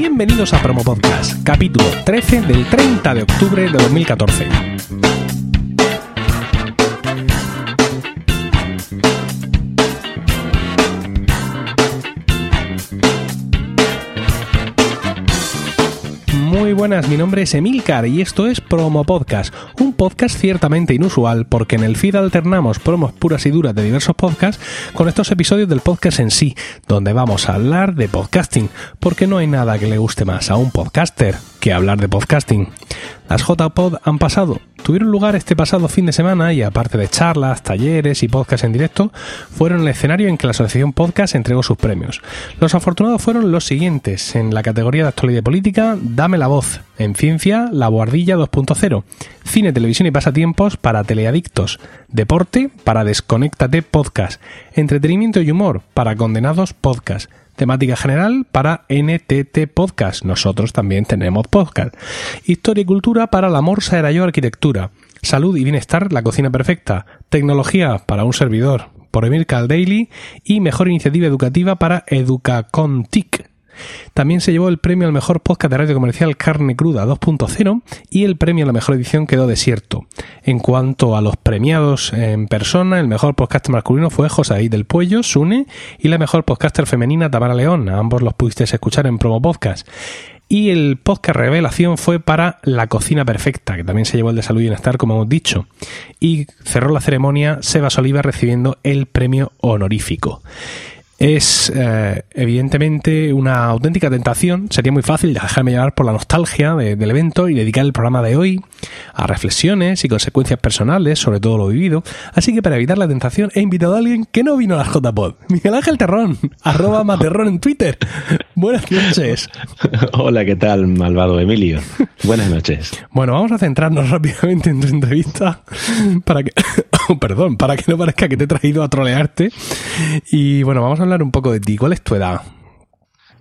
Bienvenidos a Promo Podcast, capítulo 13 del 30 de octubre de 2014. Buenas, mi nombre es Emilcar y esto es Promo Podcast, un podcast ciertamente inusual porque en el feed alternamos promos puras y duras de diversos podcasts con estos episodios del podcast en sí, donde vamos a hablar de podcasting, porque no hay nada que le guste más a un podcaster que hablar de podcasting. Las JPod han pasado, tuvieron lugar este pasado fin de semana y aparte de charlas, talleres y podcasts en directo, fueron el escenario en que la Asociación Podcast entregó sus premios. Los afortunados fueron los siguientes. En la categoría de actualidad política, Dame la voz. En ciencia, La Guardilla 2.0. Cine, televisión y pasatiempos para teleadictos. Deporte para Desconéctate Podcast. Entretenimiento y humor para Condenados Podcast temática general para NTT Podcast. Nosotros también tenemos podcast. Historia y cultura para la Morsa era yo arquitectura. Salud y bienestar, la cocina perfecta. Tecnología para un servidor, por Emil Daily. Y mejor iniciativa educativa para Educacontic. También se llevó el premio al mejor podcast de radio comercial Carne Cruda 2.0 y el premio a la mejor edición quedó desierto. En cuanto a los premiados en persona, el mejor podcaster masculino fue José del Puello, Sune, y la mejor podcaster femenina Tamara León. ambos los pudisteis escuchar en Promo Podcast. Y el podcast revelación fue para La Cocina Perfecta, que también se llevó el de Salud y Bienestar, como hemos dicho. Y cerró la ceremonia Sebas Oliva recibiendo el premio honorífico es eh, evidentemente una auténtica tentación. Sería muy fácil dejarme llevar por la nostalgia del evento y dedicar el programa de hoy a reflexiones y consecuencias personales sobre todo lo vivido. Así que para evitar la tentación he invitado a alguien que no vino a la JPod. Miguel Ángel Terrón, arroba Materrón en Twitter. Buenas noches. Hola, ¿qué tal, malvado Emilio? Buenas noches. Bueno, vamos a centrarnos rápidamente en tu entrevista para que, perdón, para que no parezca que te he traído a trolearte. Y bueno, vamos a hablar un poco de ti. ¿Cuál es tu edad?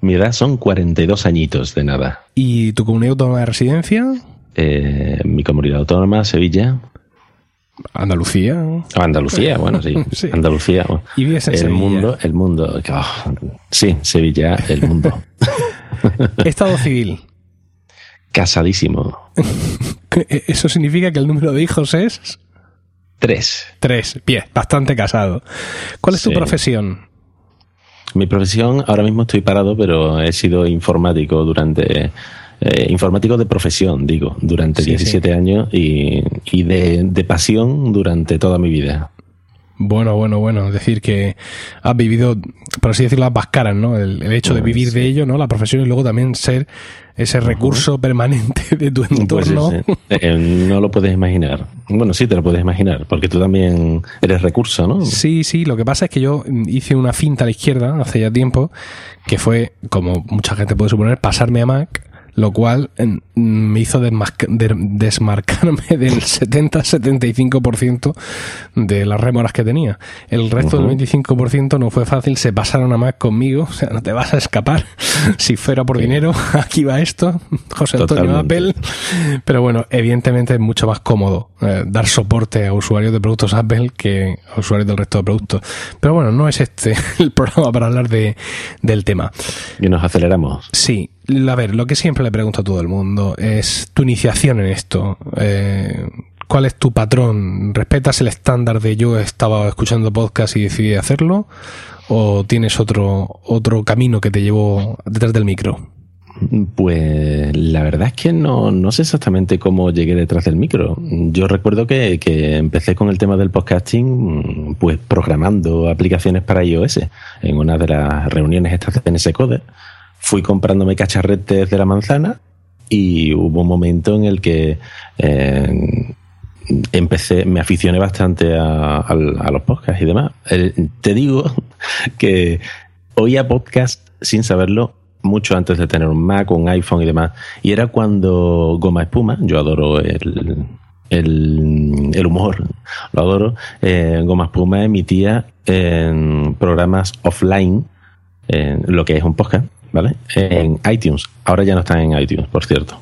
Mi edad son 42 añitos de nada. ¿Y tu comunidad autónoma de residencia? Eh, mi comunidad autónoma, Sevilla. Andalucía. Andalucía, bueno, sí. Andalucía. ¿Y vives en el mundo, el mundo. Oh, sí, Sevilla, el mundo. Estado civil. Casadísimo. ¿Eso significa que el número de hijos es? Tres. Tres, bien, bastante casado. ¿Cuál es tu profesión? Mi profesión, ahora mismo estoy parado, pero he sido informático durante. Eh, informático de profesión, digo, durante 17 años y, y de, de pasión durante toda mi vida. Bueno, bueno, bueno. Es decir, que has vivido, por así decirlo, ambas caras, ¿no? El, hecho de vivir de ello, ¿no? La profesión y luego también ser ese recurso permanente de tu pues entorno. Eh, no lo puedes imaginar. Bueno, sí te lo puedes imaginar, porque tú también eres recurso, ¿no? Sí, sí. Lo que pasa es que yo hice una finta a la izquierda hace ya tiempo, que fue, como mucha gente puede suponer, pasarme a Mac lo cual me hizo desmarcarme del 70-75% de las remoras que tenía. El resto del 25% no fue fácil, se pasaron a más conmigo, o sea, no te vas a escapar. si fuera por dinero, aquí va esto, José Antonio Apple. Pero bueno, evidentemente es mucho más cómodo eh, dar soporte a usuarios de productos Apple que a usuarios del resto de productos. Pero bueno, no es este el programa para hablar de, del tema. Y nos aceleramos. Sí, a ver, lo que siempre le pregunto a todo el mundo es tu iniciación en esto. Eh, ¿Cuál es tu patrón? ¿Respetas el estándar de yo estaba escuchando podcast y decidí hacerlo? ¿O tienes otro, otro camino que te llevó detrás del micro? Pues la verdad es que no, no sé exactamente cómo llegué detrás del micro. Yo recuerdo que, que, empecé con el tema del podcasting pues programando aplicaciones para iOS en una de las reuniones estas de NS Code fui comprándome cacharretes de la manzana y hubo un momento en el que eh, empecé, me aficioné bastante a, los podcasts y demás. te digo que oía podcast sin saberlo mucho antes de tener un Mac, un iPhone y demás. Y era cuando Goma Espuma, yo adoro el, el, humor, lo adoro, eh, Goma Espuma emitía programas offline, en lo que es un podcast, ¿vale? En iTunes. Ahora ya no están en iTunes, por cierto.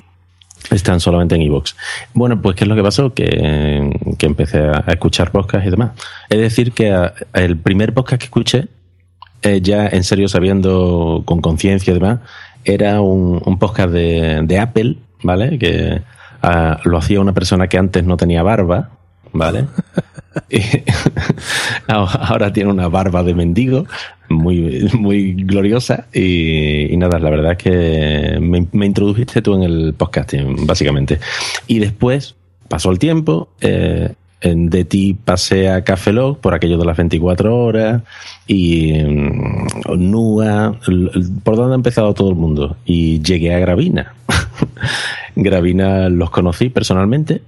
Están solamente en iVoox. Bueno, pues ¿qué es lo que pasó? Que, empecé a, escuchar podcasts y demás. Es decir, que el primer podcast que escuché, eh, ya en serio sabiendo con conciencia y demás, era un, podcast de, Apple, ¿vale? Que ah, lo hacía una persona que antes no tenía barba, ¿vale? ahora tiene una barba de mendigo muy, muy gloriosa y, nada, la verdad es que me, introdujiste tú en el podcasting, básicamente. Y después pasó el tiempo, eh, de ti pasé a Cafelog por aquello de las 24 horas y mm, NUA, por donde ha empezado todo el mundo. Y llegué a Gravina. Gravina los conocí personalmente,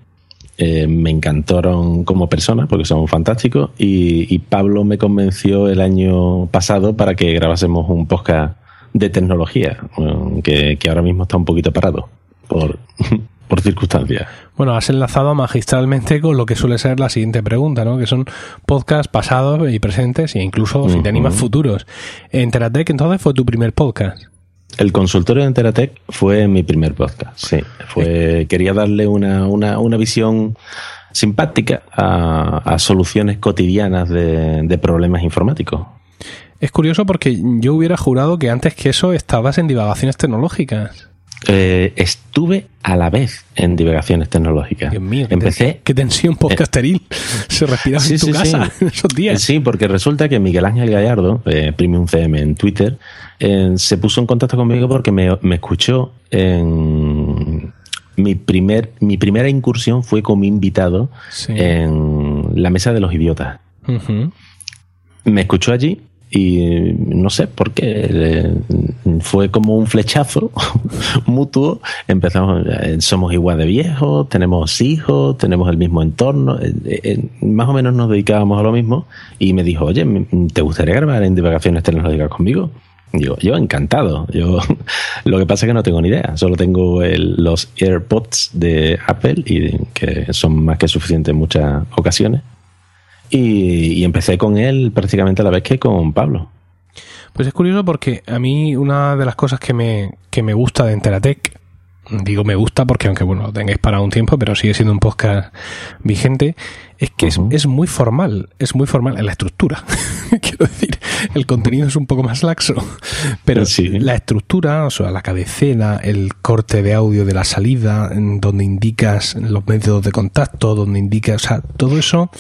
eh, me encantaron como personas porque son fantásticos y, Pablo me convenció el año pasado para que grabásemos un podcast de tecnología que, que ahora mismo está un poquito parado por, por circunstancias. Bueno, has enlazado magistralmente con lo que suele ser la siguiente pregunta, ¿no? Que son podcasts pasados y presentes e incluso, si te animas, futuros. Enteratec, entonces, fue tu primer podcast. El consultorio de Enteratec fue mi primer podcast, sí. Fue, quería darle una, una, una visión simpática a, soluciones cotidianas de, de problemas informáticos. Es curioso porque yo hubiera jurado que antes que eso estabas en divagaciones tecnológicas. Eh, estuve a la vez en divagaciones tecnológicas. Dios mío, Empecé, qué tensión podcasteril se respiraba en tu casa esos días. Sí, porque resulta que Miguel Ángel Gallardo, eh, Premium CM en Twitter, eh, se puso en contacto conmigo porque me, escuchó en mi primer mi primera incursión fue como invitado en la mesa de los idiotas. Me escuchó allí y no sé por qué fue como un flechazo mutuo empezamos eh, somos igual de viejos tenemos hijos tenemos el mismo entorno eh, eh, más o menos nos dedicábamos a lo mismo y me dijo oye te gustaría grabar en divagaciones tecnológicas conmigo Digo, yo encantado. Yo lo que pasa es que no tengo ni idea. Solo tengo los AirPods de Apple y que son más que suficientes en muchas ocasiones. Y, empecé con él prácticamente a la vez que con Pablo. Pues es curioso porque a mí una de las cosas que me, que me gusta de Enteratec, digo me gusta porque aunque bueno lo tengáis para un tiempo, pero sigue siendo un podcast vigente, es que es, muy formal, es muy formal en la estructura. Quiero decir, el contenido es un poco más laxo, pero la estructura, o sea, la cabecera, el corte de audio de la salida, donde indicas los métodos de contacto, donde indicas, o sea, todo eso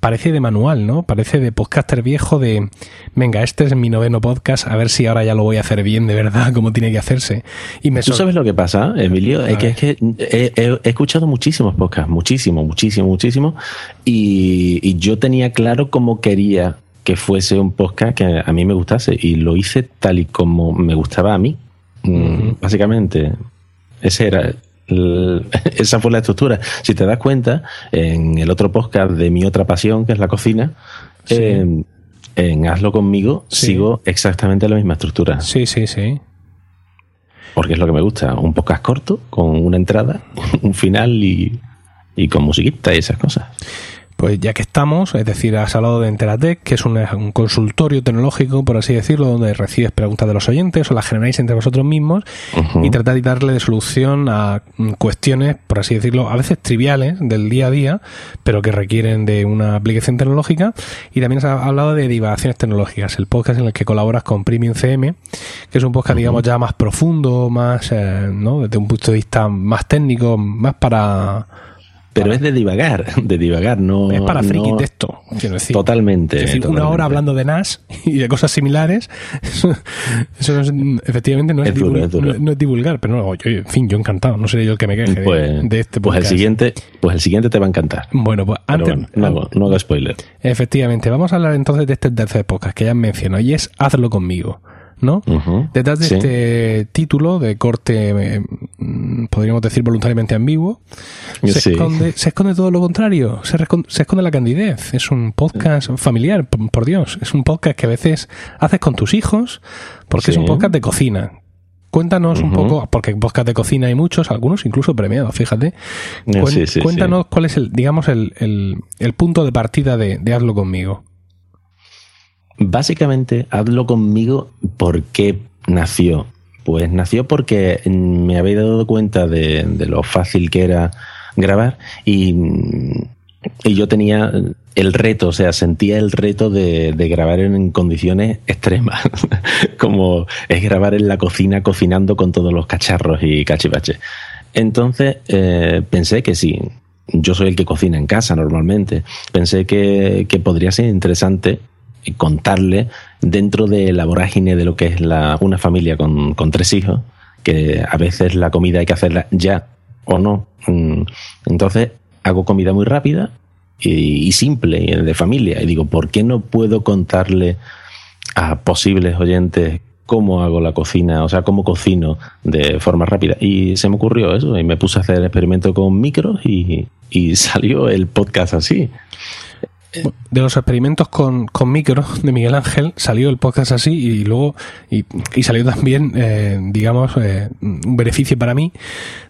parece de manual, ¿no? Parece de podcaster viejo de, venga, este es mi noveno podcast, a ver si ahora ya lo voy a hacer bien de verdad, como tiene que hacerse. Y me ¿Tú sabes lo que pasa, Emilio? Es que, es que he, escuchado muchísimos podcasts, muchísimo, muchísimo, muchísimo, y, y yo tenía claro cómo quería que fuese un podcast que a mí me gustase, y lo hice tal y como me gustaba a mí. Mm, básicamente, ese era, esa fue la estructura. Si te das cuenta, en el otro podcast de mi otra pasión, que es la cocina, en Hazlo conmigo, sigo exactamente la misma estructura. Sí, sí, sí. Porque es lo que me gusta. Un podcast corto, con una entrada, un final y, y con musiquita y esas cosas. Pues ya que estamos, es decir, has hablado de Enteratec, que es un, consultorio tecnológico, por así decirlo, donde recibes preguntas de los oyentes o las generáis entre vosotros mismos y tratáis de darle de solución a cuestiones, por así decirlo, a veces triviales del día a día, pero que requieren de una aplicación tecnológica. Y también has hablado de divagaciones tecnológicas, el podcast en el que colaboras con Premium CM, que es un podcast, digamos, ya más profundo, más, eh, ¿no? Desde un punto de vista más técnico, más para pero es de divagar, de divagar, no. Es para friki texto, quiero decir. Totalmente. Es decir, una hora hablando de NAS y de cosas similares, eso, efectivamente no es, divulgar, pero no, en fin, yo encantado, no seré yo el que me queje de, pues, este Pues el siguiente, pues el siguiente te va a encantar. Bueno, pues antes. no, hago, no hago spoiler. Efectivamente, vamos a hablar entonces de este tercer podcast que ya mencionado y es Hazlo conmigo. ¿No? Detrás de este título de corte, eh, podríamos decir voluntariamente ambiguo, se, esconde, se esconde todo lo contrario, se, se, esconde la candidez. Es un podcast familiar, por, Dios. Es un podcast que a veces haces con tus hijos, porque es un podcast de cocina. Cuéntanos un poco, porque podcast de cocina hay muchos, algunos incluso premiados, fíjate. cuéntanos cuál es el, digamos, el, el, el punto de partida de, de Hazlo conmigo. Básicamente, hazlo conmigo ¿por qué nació. Pues nació porque me había dado cuenta de, lo fácil que era grabar y, yo tenía el reto, o sea, sentía el reto de, grabar en condiciones extremas, como es grabar en la cocina cocinando con todos los cacharros y cachivaches. Entonces eh, pensé que sí, yo soy el que cocina en casa normalmente, pensé que, podría ser interesante contarle dentro de la vorágine de lo que es la, una familia con, con tres hijos, que a veces la comida hay que hacerla ya o no. Mm, entonces hago comida muy rápida y, simple, de familia. Y digo, ¿por qué no puedo contarle a posibles oyentes cómo hago la cocina, o sea, cómo cocino de forma rápida. Y se me ocurrió eso, y me puse a hacer el experimento con micros y, y salió el podcast así de los experimentos con, con micros de Miguel Ángel salió el podcast así y luego y, salió también eh, digamos eh, un beneficio para mí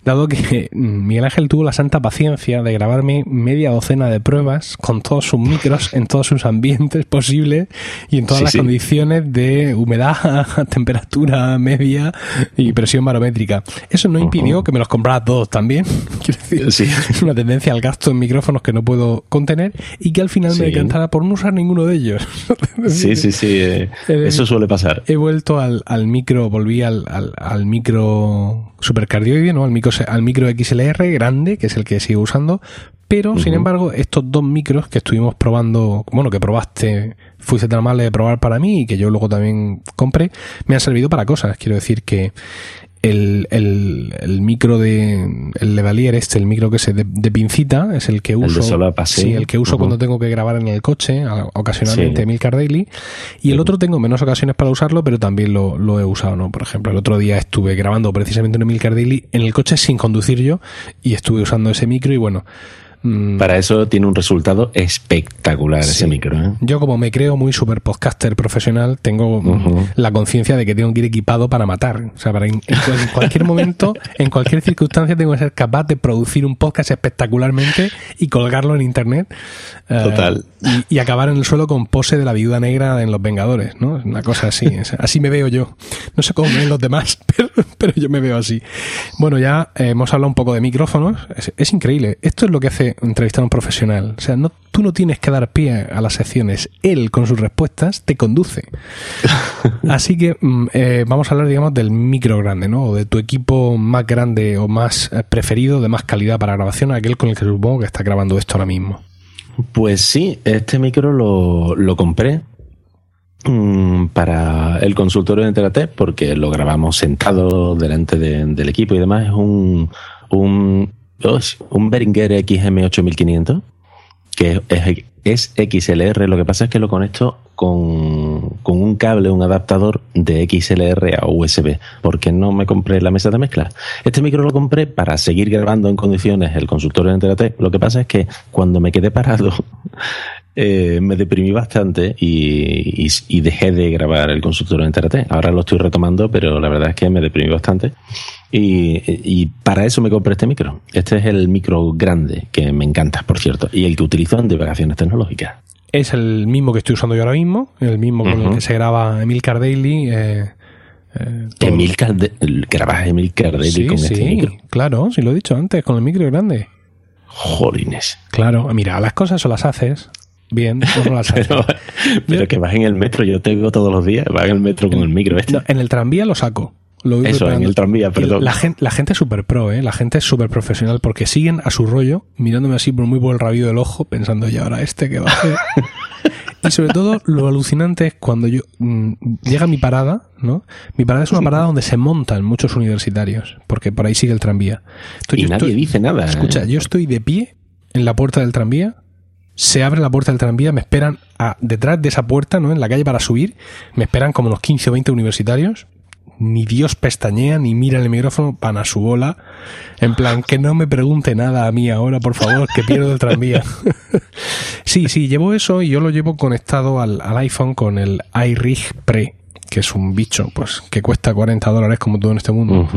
dado que Miguel Ángel tuvo la santa paciencia de grabarme media docena de pruebas con todos sus micros en todos sus ambientes posibles y en todas las condiciones de humedad, temperatura media y presión barométrica. Eso no impidió que me los comprara todos también. Quiero decir, es una tendencia al gasto en micrófonos que no puedo contener y que al final me decantara por no usar ninguno de ellos. sí, sí, sí. Eh, eso suele pasar. He vuelto al, al micro, volví al, al, al micro supercardioide, ¿no? Al micro, al micro XLR grande, que es el que sigo usando. Pero, sin embargo, estos dos micros que estuvimos probando, bueno, que probaste, fuiste tan amable de probar para mí y que yo luego también compré, me han servido para cosas. Quiero decir que el, el, el, micro de el Levalier este, el micro que es de, de pincita, es el que uso. El sí, el que uso cuando tengo que grabar en el coche, ocasionalmente sí. Milcar Daily. Y el otro tengo menos ocasiones para usarlo, pero también lo, lo, he usado, ¿no? Por ejemplo, el otro día estuve grabando precisamente en Milcar Daily en el coche sin conducir yo y estuve usando ese micro y bueno, Mm. Para eso tiene un resultado espectacular ese micro. ¿eh? Yo como me creo muy super podcaster profesional, tengo la conciencia de que tengo que ir equipado para matar. O sea, para en, cualquier momento, en cualquier circunstancia, tengo que ser capaz de producir un podcast espectacularmente y colgarlo en internet. Eh, Total. y, acabar en el suelo con pose de la viuda negra en Los Vengadores, ¿no? Una cosa así. así me veo yo. No sé cómo ven los demás, pero, yo me veo así. Bueno, ya hemos hablado un poco de micrófonos. es increíble. Esto es lo que hace entrevistar a un profesional. O sea, no, tú no tienes que dar pie a las secciones. Él, con sus respuestas, te conduce. Así que mm, eh, vamos a hablar, digamos, del micro grande, ¿no? O de tu equipo más grande o más eh, preferido, de más calidad para grabación, aquel con el que supongo que está grabando esto ahora mismo. Pues sí, este micro lo, lo compré mm, para el consultorio de Enteratec porque lo grabamos sentado delante del equipo y demás. Es un, un un Behringer XM8500, que es, XLR. Lo que pasa es que lo conecto con, con, un cable, un adaptador de XLR a USB, porque no me compré la mesa de mezcla. Este micro lo compré para seguir grabando en condiciones el consultorio de Enterate. Lo que pasa es que cuando me quedé parado, eh, me deprimí bastante y, y, dejé de grabar el consultorio de Enterate. Ahora lo estoy retomando, pero la verdad es que me deprimí bastante. Y, para eso me compré este micro. Este es el micro grande, que me encanta, por cierto, y el que utilizo en divulgaciones tecnológicas. Es el mismo que estoy usando yo ahora mismo, el mismo con el que se graba Emilcar Daily. Eh, eh, Emilcar, ¿grabas Emilcar Daily con este micro? Claro, si lo he dicho antes, con el micro grande. Jolines. Claro, mira, las cosas o las haces bien o no las haces. pero, que vas en el metro, yo te veo todos los días, vas en el metro con el micro este. en el tranvía lo saco. Eso, en el tranvía, perdón. La gente, la gente es súper pro, ¿eh? La gente es súper profesional porque siguen a su rollo, mirándome así por muy por el rabillo del ojo, pensando, ya ahora este que va a hacer? y sobre todo, lo alucinante es cuando yo mm, llega mi parada, ¿no? Mi parada es una parada donde se montan muchos universitarios, porque por ahí sigue el tranvía. y nadie dice nada. Escucha, ¿eh? yo estoy de pie en la puerta del tranvía, se abre la puerta del tranvía, me esperan a, detrás de esa puerta, ¿no? En la calle para subir, me esperan como unos 15 o 20 universitarios ni Dios pestañea ni mira el micrófono, van a su bola. En plan, que no me pregunte nada a mí ahora, por favor, que pierdo el tranvía. sí, sí, llevo eso y yo lo llevo conectado al, iPhone con el iRig Pre que es un bicho, pues, que cuesta 40 dólares como todo en este mundo.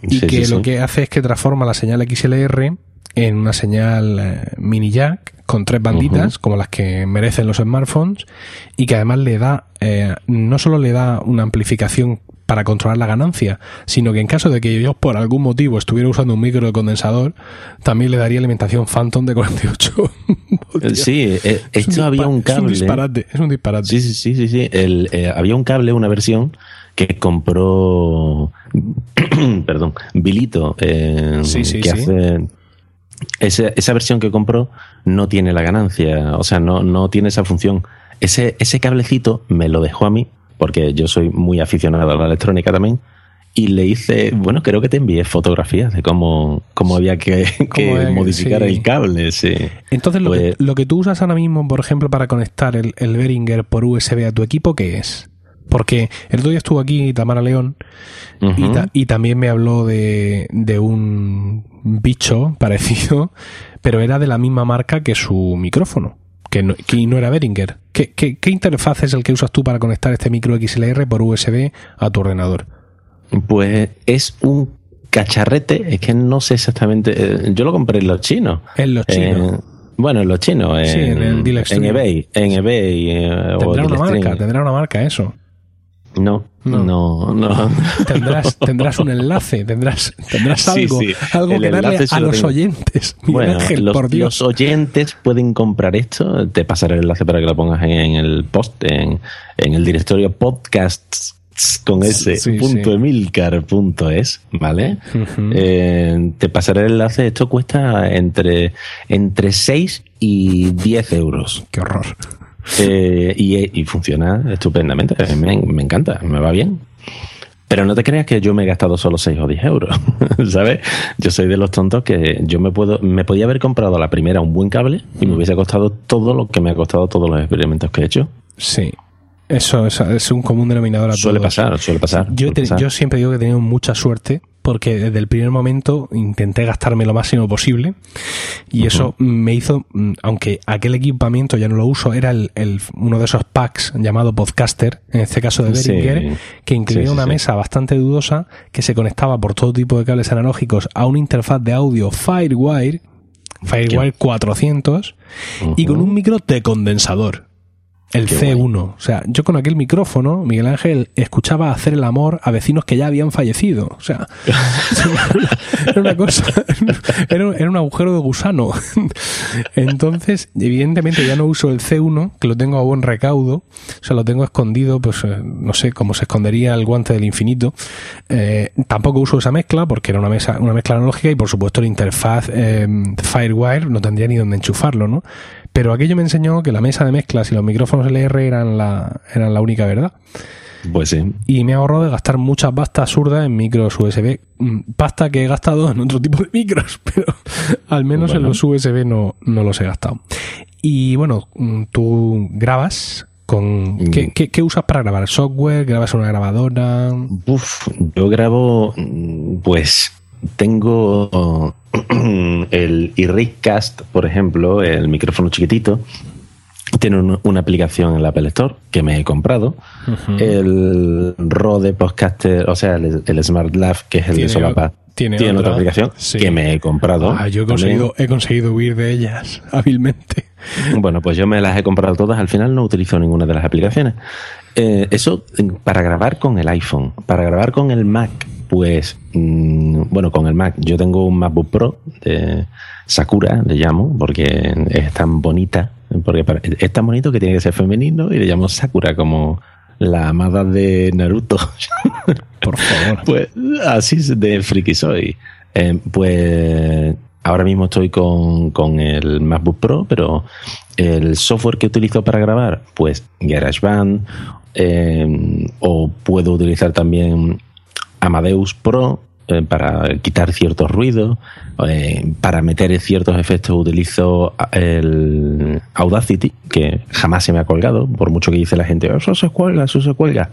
Y que lo que hace es que transforma la señal XLR en una señal eh, mini jack con tres banditas, como las que merecen los smartphones, y que además le da, eh, no solo le da una amplificación para controlar la ganancia, sino que en caso de que yo por algún motivo estuviera usando un micro de condensador, también le daría alimentación Phantom de 48 Sí, eh, esto había un cable. Es un disparate, es un disparate. Sí, sí, sí, sí. sí. El, eh, había un cable, una versión que compró, perdón, Bilito, eh, Sí, sí, que sí. hace... Esa, esa versión que compró no tiene la ganancia, o sea, no, no tiene esa función. Ese, ese cablecito me lo dejó a mí, porque yo soy muy aficionado a la electrónica también, y le hice, bueno, creo que te envié fotografías de cómo, cómo había que, que Cómo modificar sí. el cable, sí. Entonces, lo, Pues- que, lo que tú usas ahora mismo, por ejemplo, para conectar el, el Behringer por USB a tu equipo, ¿qué es? Porque el otro día estuvo aquí Tamara León y, ta- y también me habló de, de un bicho parecido, pero era de la misma marca que su micrófono, que no, que no era Behringer. ¿Qué, qué, qué interfaz es el que usas tú para conectar este micro XLR por USB a tu ordenador? Pues es un cacharrete, es que no sé exactamente, eh, yo lo compré en los chinos. En los chinos. Eh, bueno, en los chinos, en, Sí, en el en eBay, en eBay eh, tendrá una marca, tendrá una marca eso. No, No. no, no. Tendrás, tendrás un enlace, tendrás, tendrás algo, sí. algo El que darle a lo los tengo. oyentes. Bueno, Ángel, los, por Dios. los oyentes pueden comprar esto. Te pasaré el enlace para que lo pongas en, en el post, en, en el directorio podcasts con ese Sí, punto sí. emilcar punto es, ¿vale? Eh, te pasaré el enlace. Esto cuesta entre, entre 6 y 10 euros. Qué horror. Eh, y, y funciona estupendamente. Me, me encanta, me va bien. Pero no te creas que yo me he gastado solo 6 o 10 euros, ¿sabes? Yo soy de los tontos que yo me puedo, me podía haber comprado a la primera un buen cable y me hubiese costado todo lo que me ha costado todos los experimentos que he hecho. Sí. Eso es, es un común denominador a Suele todos. pasar, suele pasar. Yo, suele te- pasar. yo siempre digo que he tenido mucha suerte porque desde el primer momento intenté gastarme lo máximo posible y eso me hizo, mm, aunque aquel equipamiento ya no lo uso, era el, el- uno de esos packs llamado Podcaster, en este caso de Sí. Behringer, que incluía Sí, sí, una sí. mesa bastante dudosa que se conectaba por todo tipo de cables analógicos a una interfaz de audio Firewire, Firewire 400, y con un micro de condensador. El Qué C1. O sea, yo con aquel micrófono, Miguel Ángel, escuchaba hacer el amor a vecinos que ya habían fallecido. O sea, era una cosa, era, era un agujero de gusano. Entonces, evidentemente ya no uso el C1, que lo tengo a buen recaudo. O sea, lo tengo escondido, pues eh, no sé, como se escondería el guante del infinito. Eh, tampoco uso esa mezcla porque era una, mesa, una mezcla analógica y por supuesto la interfaz eh, Firewire no tendría ni dónde enchufarlo, ¿no? Pero aquello me enseñó que la mesa de mezclas y los micrófonos LR eran la, eran la única verdad. Pues sí. Y me ahorró de gastar muchas pastas absurdas en micros USB. Mm, Pasta que he gastado en otro tipo de micros, pero al menos en los USB no, no los he gastado. Y bueno, mm, tú grabas con... ¿qué, Mm. qué, qué usas para grabar? ¿Software? ¿Grabas una grabadora? Uf, yo grabo, pues tengo el iRigcast, por ejemplo, el micrófono chiquitito. Tiene un- una aplicación en la Apple Store que me he comprado. El Rode Podcaster, o sea, el, el Smart Lab, que es el de Solapa, tiene tiene, otra, otra aplicación sí. que me he comprado. Ah, yo he conseguido, he conseguido huir de ellas hábilmente. Bueno, pues yo me las he comprado todas. Al final no utilizo ninguna de las aplicaciones. Eh, eso para grabar con el iPhone. Para grabar con el Mac, pues, mm, bueno, con el Mac. Yo tengo un MacBook Pro de Sakura, le llamo, porque es tan bonita. Porque es tan bonito que tiene que ser femenino y le llamo Sakura como la amada de Naruto. Por favor. Pues así de friki soy. Eh, pues ahora mismo estoy con, con el MacBook Pro, pero el software que utilizo para grabar, pues GarageBand, eh, o puedo utilizar también Amadeus Pro eh, para quitar ciertos ruidos, eh, para meter ciertos efectos utilizo el Audacity, que jamás se me ha colgado, por mucho que dice la gente, eso se cuelga, eso se cuelga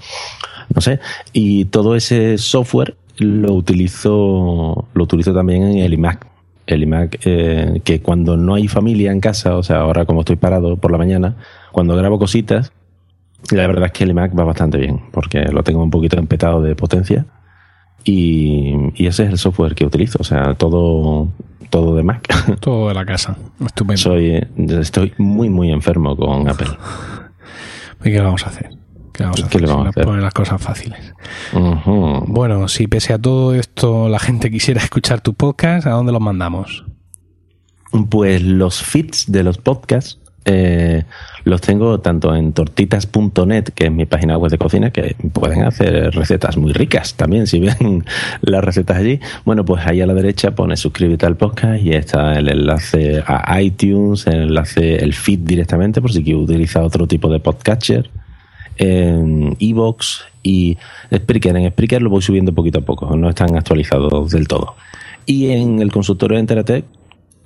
no sé. Y todo ese software lo utilizo, lo utilizo también en el iMac. El iMac, eh, que cuando no hay familia en casa, o sea, ahora como estoy parado por la mañana, cuando grabo cositas, la verdad es que el iMac va bastante bien, porque lo tengo un poquito empetado de potencia. Y, y ese es el software que utilizo, o sea, todo, todo de Mac. Todo de la casa. Estupendo. Soy, estoy muy, muy enfermo con Apple. ¿Y qué vamos a hacer? ¿Qué vamos a hacer? vamos Si a hacer? ponen las cosas fáciles. Bueno, si pese a todo esto la gente quisiera escuchar tu podcast, ¿a dónde los mandamos? Pues los feeds de los podcasts eh, los tengo tanto en tortitas.net, que es mi página web de cocina, que pueden hacer recetas muy ricas también, si ven las recetas allí. Bueno, pues ahí a la derecha pone suscríbete al podcast y está el enlace a iTunes, el enlace, el feed directamente, por si quiero utilizar otro tipo de podcatcher. En Evox y Spreaker. En Spreaker lo voy subiendo poquito a poco, no están actualizados del todo. Y en el consultorio de Enteratec,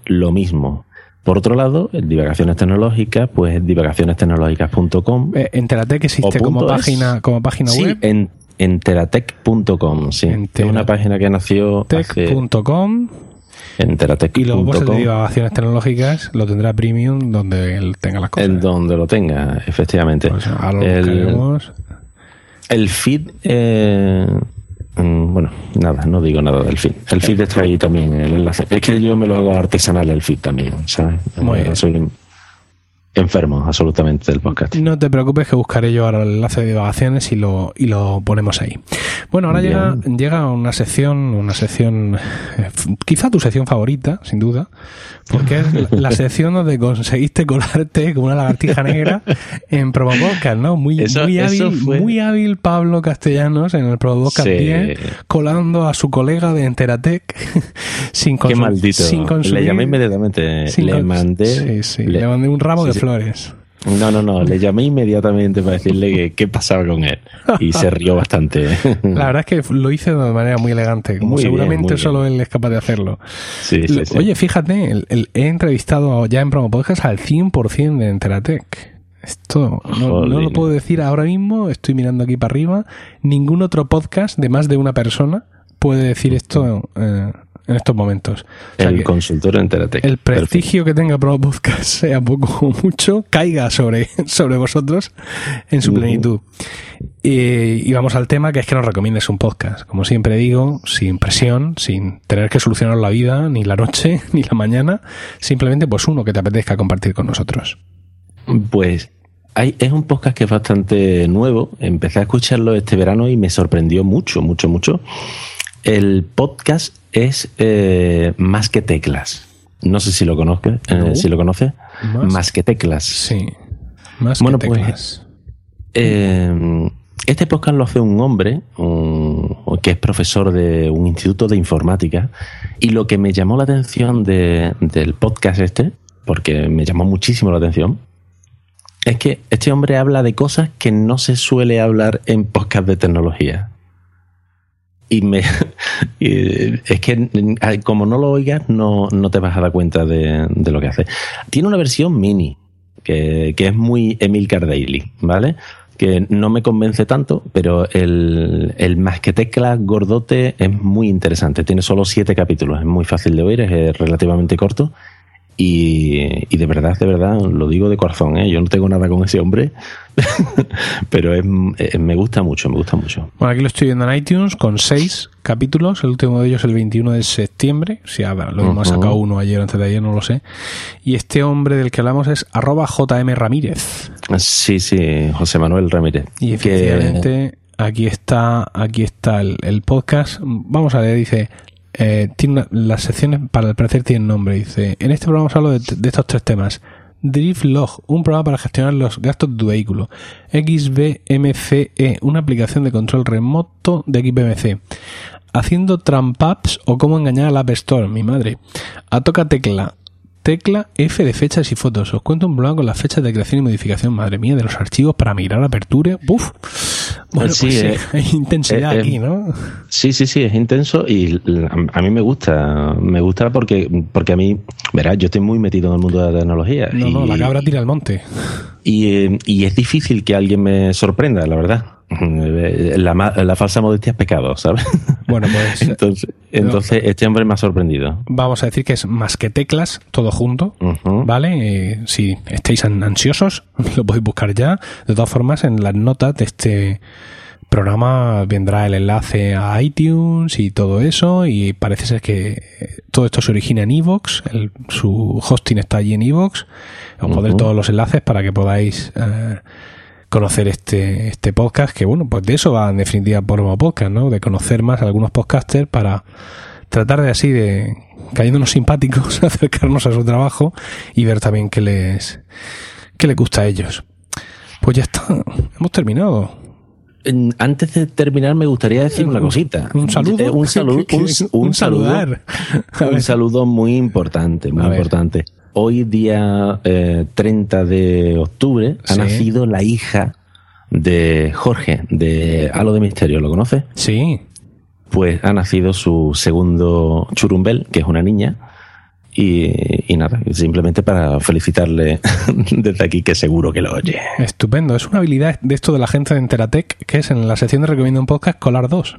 lo mismo. Por otro lado, en divagaciones tecnológicas, pues divagacionestecnológicas.com. Eh, Entérate que existe como es. página, como página Sí, web. en enteratec.com, sí. Es una página que nació tech.com y luego pues de divagaciones tecnológicas lo tendrá premium donde él tenga las cosas. en donde lo tenga, efectivamente. Pues ahora lo el, el feed, eh, bueno, nada, no digo nada del feed. El feed está ahí también, el enlace. Es que yo me lo hago artesanal el feed también, ¿sabes? Muy bien. Soy enfermo absolutamente del podcast. No te preocupes que buscaré yo ahora el enlace de divagaciones y lo, y lo ponemos ahí. Bueno, ahora llega, llega una sección, una sección, eh, quizá tu sección favorita, sin duda, porque es la, la sección donde conseguiste colarte como una lagartija negra en Promo Podcast, ¿no? Muy, Eso- muy hábil, fue- muy hábil Pablo Castellanos en el Promo Podcast Sí. 10, colando a su colega de Enteratec sin Qué consu- maldito. sin Le consumir- llamé inmediatamente. le mandé. Sí, sí, le- le mandé un ramo de sí. Flores. No, no, no. Le llamé inmediatamente para decirle que qué pasaba con él. Y se rió bastante. La verdad es que lo hice de manera muy elegante, como Muy seguramente solo él es capaz de hacerlo. Sí, sí, sí. Oye, fíjate, el- el- he entrevistado ya en Promo Podcast al 100% de Enteratec. Esto no, no lo puedo decir ahora mismo, estoy mirando aquí para arriba. Ningún otro podcast de más de una persona puede decir esto eh, en estos momentos. O sea el consultor Enteratec. el prestigio que tenga Promo Podcast, sea poco o mucho, caiga sobre, sobre vosotros en su plenitud. Y, y vamos al tema que es que nos recomiendes un podcast. Como siempre digo, sin presión, sin tener que solucionar la vida, ni la noche, ni la mañana. Simplemente pues uno que te apetezca compartir con nosotros. Pues hay, es un podcast que es bastante nuevo. Empecé a escucharlo este verano y me sorprendió mucho, mucho, mucho. El podcast es eh, Más que Teclas. No sé si lo conozco, eh, No. si lo conoce. Más- Más, que Teclas. Sí. Más Bueno, que pues, teclas. Eh, este podcast lo hace un hombre un- que es profesor de un instituto de informática y lo que me llamó la atención de- del podcast este, porque me llamó muchísimo la atención, es que este hombre habla de cosas que no se suele hablar en podcast de tecnología. Y me y es que eh, como no lo oigas, no, no te vas a dar cuenta de, de lo que hace. Tiene una versión mini, que, que es muy Emil Daily, ¿vale? Que no me convence tanto, pero el, el más que tecla gordote es muy interesante. Tiene solo siete capítulos, es muy fácil de oír, es relativamente corto. Y, y de verdad, de verdad, lo digo de corazón, ¿eh? yo no tengo nada con ese hombre, pero es, es- me gusta mucho, me gusta mucho. Bueno, aquí lo estoy viendo en iTunes con seis capítulos. El último de ellos el 21 de septiembre. Si ha, lo mismo ha Ujú. sacado uno ayer o antes de ayer, no lo sé. Y este hombre del que hablamos es arroba JM Ramírez. Sí, sí, José Manuel Ramírez. Y que- efectivamente, aquí está, aquí está el, el podcast. Vamos a leer, dice, eh, tiene una- las secciones, para el parecer tienen nombre, dice, en este programa os hablo de, de estos tres temas. Drift Log, un programa para gestionar los gastos de tu vehículo. XBMCE, una aplicación de control remoto de XBMC. Haciendo tramp-ups o cómo engañar al App Store, mi madre. A toca tecla. Tecla F de fechas y fotos. Os cuento un blog con las fechas de creación y modificación, madre mía, de los archivos para migrar a Aperture. ¡Buf! Bueno, Sí, pues sí, eh, hay intensidad eh, eh, aquí, ¿no? Sí, sí, sí, es intenso y a mí me gusta. Me gusta porque, porque a mí, verás, yo estoy muy metido en el mundo de la tecnología. No, y, no, la cabra tira al monte. y, eh, y es difícil que alguien me sorprenda, la verdad. La, la falsa modestia es pecado, ¿sabes? Bueno, pues Entonces, entonces este hombre me ha sorprendido. vamos a decir que es más que teclas, todo junto. ¿Vale? Eh, si estáis an- ansiosos, lo podéis buscar ya. De todas formas, en las notas de este programa vendrá el enlace a iTunes y todo eso. Y parece ser que eh, todo esto se origina en Evox. Su hosting está allí en Evox. Os pondré Ujú. todos los enlaces para que podáis eh, conocer este, este podcast, que bueno, pues de eso va en definitiva Promo Podcast, ¿no? De conocer más a algunos podcasters para tratar de así de cayéndonos simpáticos, acercarnos a su trabajo y ver también qué les, qué les gusta a ellos. Pues ya está, hemos terminado. Antes de terminar, me gustaría decir una cosita. Un saludo. Eh, un, saludo un, saludo. Un saludo muy importante, muy importante. Hoy, día 30 eh, de octubre, ha nacido la hija de Jorge, de Halo de Misterio. ¿Lo conoces? Sí. Pues ha nacido su segundo churumbel, que es una niña y, nada, simplemente para felicitarle desde aquí, que seguro que lo oye. Estupendo. Es una habilidad de esto de la gente de Enteratec, que es en la sección de Recomiendo un Podcast, colar dos.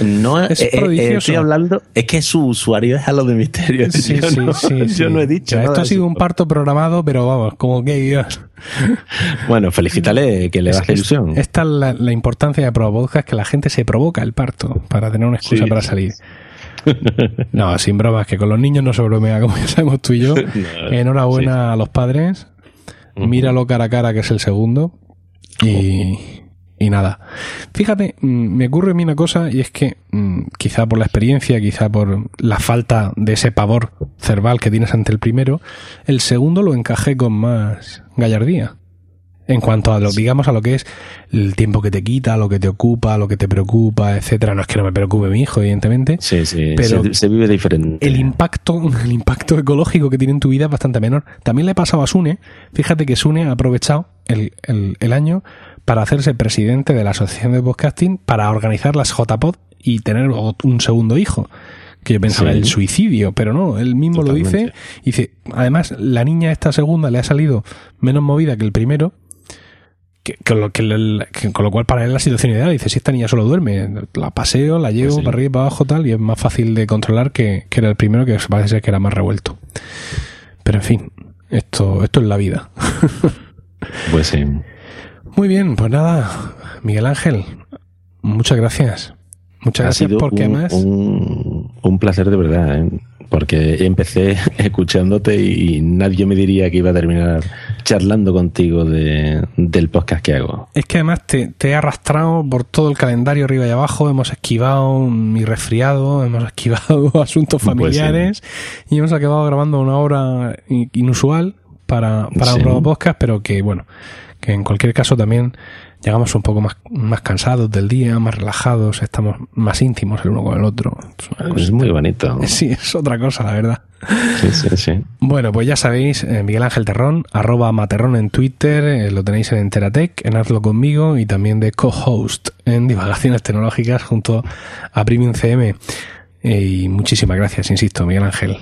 no es eh, eh, estoy hablando, es que su usuario es a lo de misterio. Sí, sí, sí, yo no he dicho. esto ha sido un parto programado, pero vamos, como que Dios. Bueno, felicítale que le das ilusión. Esta es la, importancia de Pro Podcast, que la gente se provoca el parto para tener una excusa para salir. No, sin bromas, que con los niños no se bromea, como ya sabemos tú y yo. Enhorabuena a los padres. Míralo cara a cara, que es el segundo. Y, y nada. Fíjate, mm, me ocurre a mí una cosa y es que mm, quizá por la experiencia, quizá por la falta de ese pavor cerval que tienes ante el primero, el segundo lo encajé con más gallardía en cuanto a lo, digamos, a lo que es el tiempo que te quita, lo que te ocupa, lo que te preocupa, etcétera. No es que no me preocupe mi hijo, evidentemente. Sí, sí, pero se, vive diferente. El impacto, el impacto ecológico que tiene en tu vida es bastante menor. También le ha pasado a Sune. Fíjate que Sune ha aprovechado el, el, año para hacerse presidente de la Asociación de Podcasting para organizar las JPod y tener un segundo hijo que yo pensaba el suicidio, pero no, él mismo lo dice. Y dice, además, la niña esta segunda le ha salido menos movida que el primero, con, lo, que, con lo cual para él la situación ideal dice si esta niña solo duerme la paseo la llevo para arriba para abajo tal y es más fácil de controlar que, era el primero que parece ser que era más revuelto. Pero en fin esto esto es la vida. Pues sí. Muy bien pues nada Miguel Ángel muchas gracias. Muchas gracias porque además un, un placer de verdad ¿eh? porque empecé escuchándote y nadie me diría que iba a terminar charlando contigo de, del podcast que hago. Es que además te, he arrastrado por todo el calendario arriba y abajo, hemos esquivado mi resfriado, hemos esquivado asuntos pues familiares y hemos acabado grabando una hora inusual para, para un nuevo podcast, pero que bueno, que en cualquier caso también llegamos un poco más, más cansados del día, más relajados, estamos más íntimos el uno con el otro. Es, muy bonito. Sí, es otra cosa, la verdad. Sí, sí, sí. Bueno, pues ya sabéis, eh, Miguel Ángel Terrón, arroba Materrón en Twitter, eh, lo tenéis en Enteratec, en Hazlo Conmigo y también de co-host en Divagaciones Tecnológicas junto a Premium CM. Eh, y muchísimas gracias, insisto, Miguel Ángel.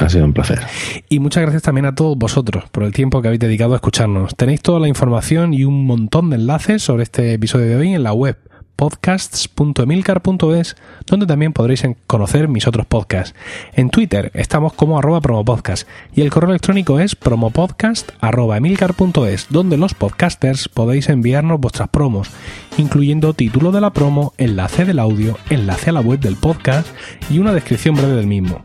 Ha sido un placer. Y muchas gracias también a todos vosotros por el tiempo que habéis dedicado a escucharnos. Tenéis toda la información y un montón de enlaces sobre este episodio de hoy en la web podcasts.emilcar.es, donde también podréis conocer mis otros podcasts. En Twitter estamos como arroba promopodcast y el correo electrónico es promopodcast.emilcar.es, donde los podcasters podéis enviarnos vuestras promos, incluyendo título de la promo, enlace del audio, enlace a la web del podcast y una descripción breve del mismo.